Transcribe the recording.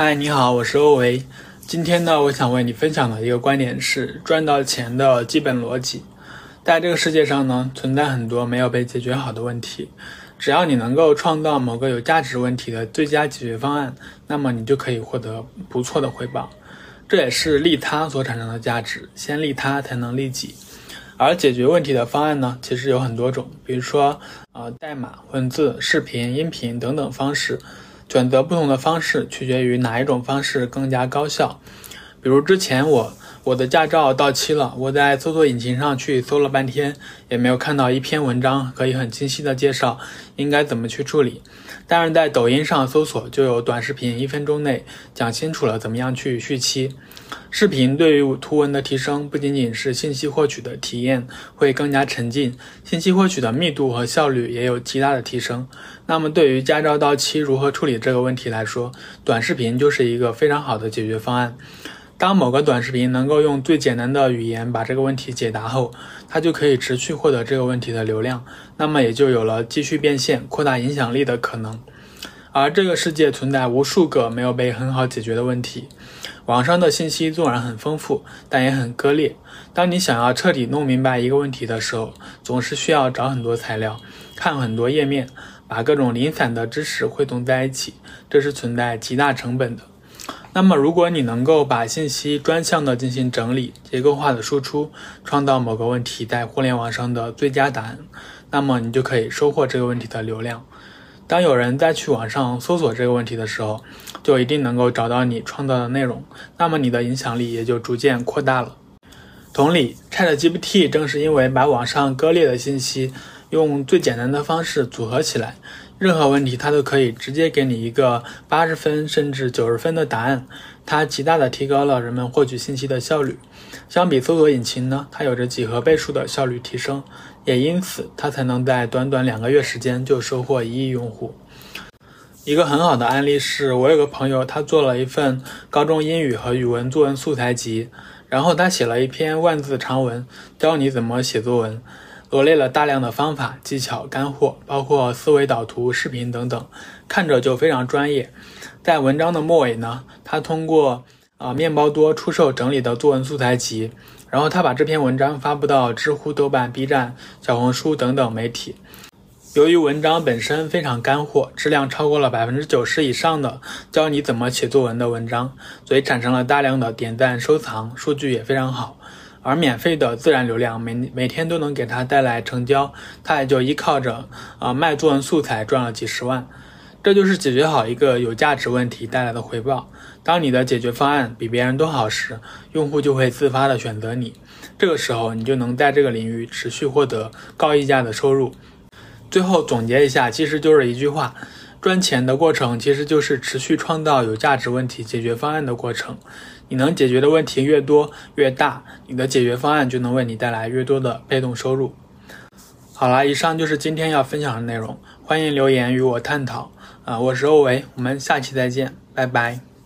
嗨，你好，我是欧维。今天呢，我想为你分享的一个观点是赚到钱的基本逻辑。在这个世界上呢，存在很多没有被解决好的问题。只要你能够创造某个有价值问题的最佳解决方案，那么你就可以获得不错的回报。这也是利他所产生的价值。先利他，才能利己。而解决问题的方案呢，其实有很多种，比如说，呃，代码、文字、视频、音频等等方式。选择不同的方式，取决于哪一种方式更加高效。比如之前我我的驾照到期了，我在搜索引擎上去搜了半天，也没有看到一篇文章可以很清晰的介绍应该怎么去处理。但是在抖音上搜索就有短视频，一分钟内讲清楚了怎么样去续期。视频对于图文的提升，不仅仅是信息获取的体验会更加沉浸，信息获取的密度和效率也有极大的提升。那么对于驾照到期如何处理这个问题来说，短视频就是一个非常好的解决方案。当某个短视频能够用最简单的语言把这个问题解答后，它就可以持续获得这个问题的流量，那么也就有了继续变现、扩大影响力的可能。而这个世界存在无数个没有被很好解决的问题，网上的信息纵然很丰富，但也很割裂。当你想要彻底弄明白一个问题的时候，总是需要找很多材料，看很多页面，把各种零散的知识汇总在一起，这是存在极大成本的。那么，如果你能够把信息专项的进行整理、结构化的输出，创造某个问题在互联网上的最佳答案，那么你就可以收获这个问题的流量。当有人再去网上搜索这个问题的时候，就一定能够找到你创造的内容，那么你的影响力也就逐渐扩大了。同理，ChatGPT 正是因为把网上割裂的信息用最简单的方式组合起来。任何问题，它都可以直接给你一个八十分甚至九十分的答案，它极大的提高了人们获取信息的效率。相比搜索引擎呢，它有着几何倍数的效率提升，也因此它才能在短短两个月时间就收获一亿用户。一个很好的案例是我有个朋友，他做了一份高中英语和语文作文素材集，然后他写了一篇万字长文，教你怎么写作文。罗列了大量的方法、技巧、干货，包括思维导图、视频等等，看着就非常专业。在文章的末尾呢，他通过啊面包多出售整理的作文素材集，然后他把这篇文章发布到知乎、豆瓣、B 站、小红书等等媒体。由于文章本身非常干货，质量超过了百分之九十以上的教你怎么写作文的文章，所以产生了大量的点赞、收藏，数据也非常好。而免费的自然流量每每天都能给他带来成交，他也就依靠着啊卖作文素材赚了几十万。这就是解决好一个有价值问题带来的回报。当你的解决方案比别人都好时，用户就会自发的选择你。这个时候，你就能在这个领域持续获得高溢价的收入。最后总结一下，其实就是一句话。赚钱的过程其实就是持续创造有价值问题解决方案的过程。你能解决的问题越多越大，你的解决方案就能为你带来越多的被动收入。好了，以上就是今天要分享的内容，欢迎留言与我探讨。啊，我是欧维，我们下期再见，拜拜。